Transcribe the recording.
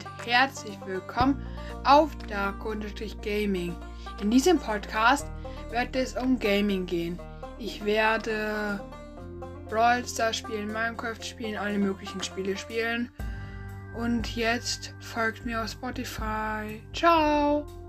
und herzlich willkommen auf Dark Gaming. In diesem Podcast wird es um Gaming gehen. Ich werde Brawl Stars spielen, Minecraft spielen, alle möglichen Spiele spielen. Und jetzt folgt mir auf Spotify. Ciao!